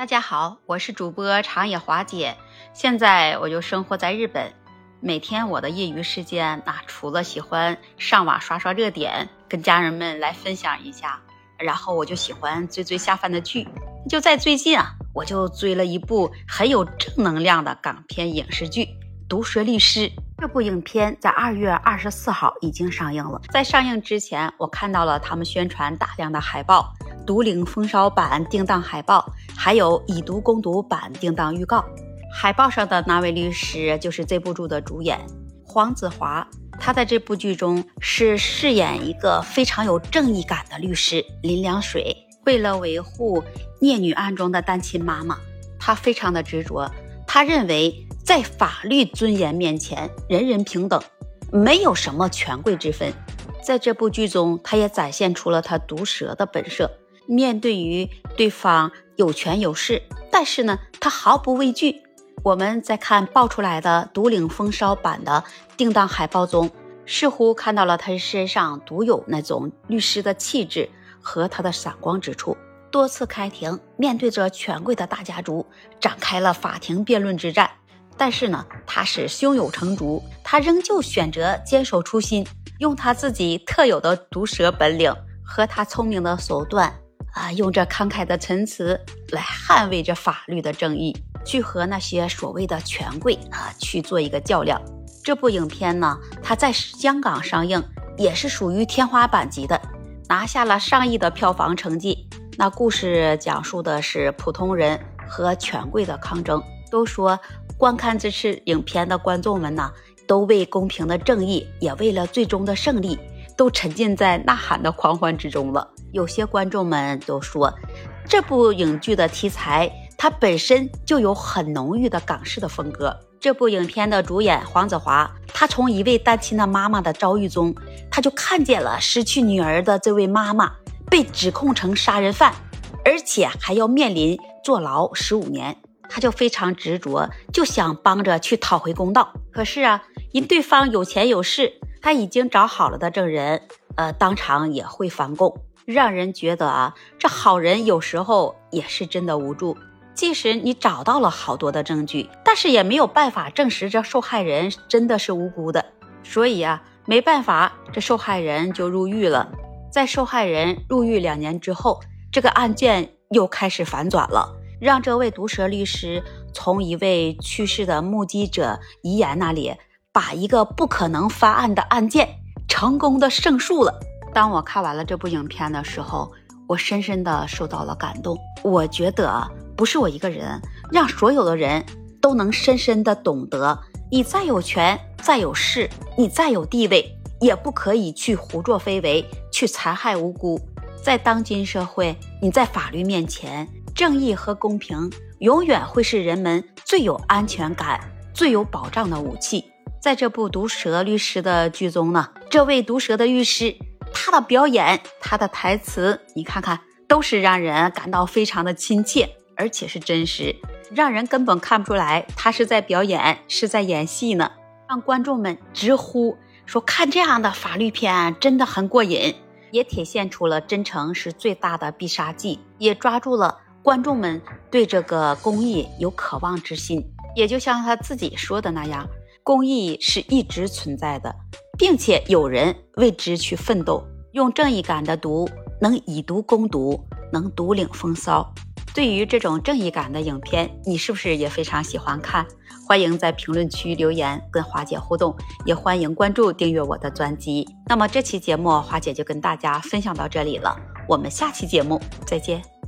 大家好，我是主播长野华姐，现在我就生活在日本。每天我的业余时间，那除了喜欢上网刷刷热点，跟家人们来分享一下，然后我就喜欢追追下饭的剧。就在最近啊，我就追了一部很有正能量的港片影视剧《毒舌律师》。这部影片在二月二十四号已经上映了。在上映之前，我看到了他们宣传大量的海报，《毒岭风骚版》定档海报，还有以毒攻毒版定档预告。海报上的那位律师就是这部剧的主演黄子华，他在这部剧中是饰演一个非常有正义感的律师林良水。为了维护聂女案中的单亲妈妈，他非常的执着，他认为。在法律尊严面前，人人平等，没有什么权贵之分。在这部剧中，他也展现出了他毒舌的本色。面对于对方有权有势，但是呢，他毫不畏惧。我们在看爆出来的《独领风骚》版的定档海报中，似乎看到了他身上独有那种律师的气质和他的闪光之处。多次开庭，面对着权贵的大家族，展开了法庭辩论之战。但是呢，他是胸有成竹，他仍旧选择坚守初心，用他自己特有的毒舌本领和他聪明的手段啊，用这慷慨的陈词来捍卫着法律的正义，去和那些所谓的权贵啊去做一个较量。这部影片呢，它在香港上映也是属于天花板级的，拿下了上亿的票房成绩。那故事讲述的是普通人和权贵的抗争。都说。观看这次影片的观众们呢，都为公平的正义，也为了最终的胜利，都沉浸在呐喊的狂欢之中了。有些观众们都说，这部影剧的题材它本身就有很浓郁的港式的风格。这部影片的主演黄子华，他从一位单亲的妈妈的遭遇中，他就看见了失去女儿的这位妈妈被指控成杀人犯，而且还要面临坐牢十五年。他就非常执着，就想帮着去讨回公道。可是啊，因对方有钱有势，他已经找好了的证人，呃，当场也会反供，让人觉得啊，这好人有时候也是真的无助。即使你找到了好多的证据，但是也没有办法证实这受害人真的是无辜的。所以啊，没办法，这受害人就入狱了。在受害人入狱两年之后，这个案件又开始反转了。让这位毒舌律师从一位去世的目击者遗言那里，把一个不可能翻案的案件成功的胜诉了。当我看完了这部影片的时候，我深深的受到了感动。我觉得不是我一个人，让所有的人都能深深的懂得：你再有权、再有势、你再有地位，也不可以去胡作非为，去残害无辜。在当今社会，你在法律面前。正义和公平永远会是人们最有安全感、最有保障的武器。在这部毒舌律师的剧中呢，这位毒舌的律师，他的表演、他的台词，你看看，都是让人感到非常的亲切，而且是真实，让人根本看不出来他是在表演，是在演戏呢。让观众们直呼说，看这样的法律片真的很过瘾，也体现出了真诚是最大的必杀技，也抓住了。观众们对这个公益有渴望之心，也就像他自己说的那样，公益是一直存在的，并且有人为之去奋斗。用正义感的毒，能以毒攻毒，能独领风骚。对于这种正义感的影片，你是不是也非常喜欢看？欢迎在评论区留言跟华姐互动，也欢迎关注订阅我的专辑。那么这期节目，华姐就跟大家分享到这里了，我们下期节目再见。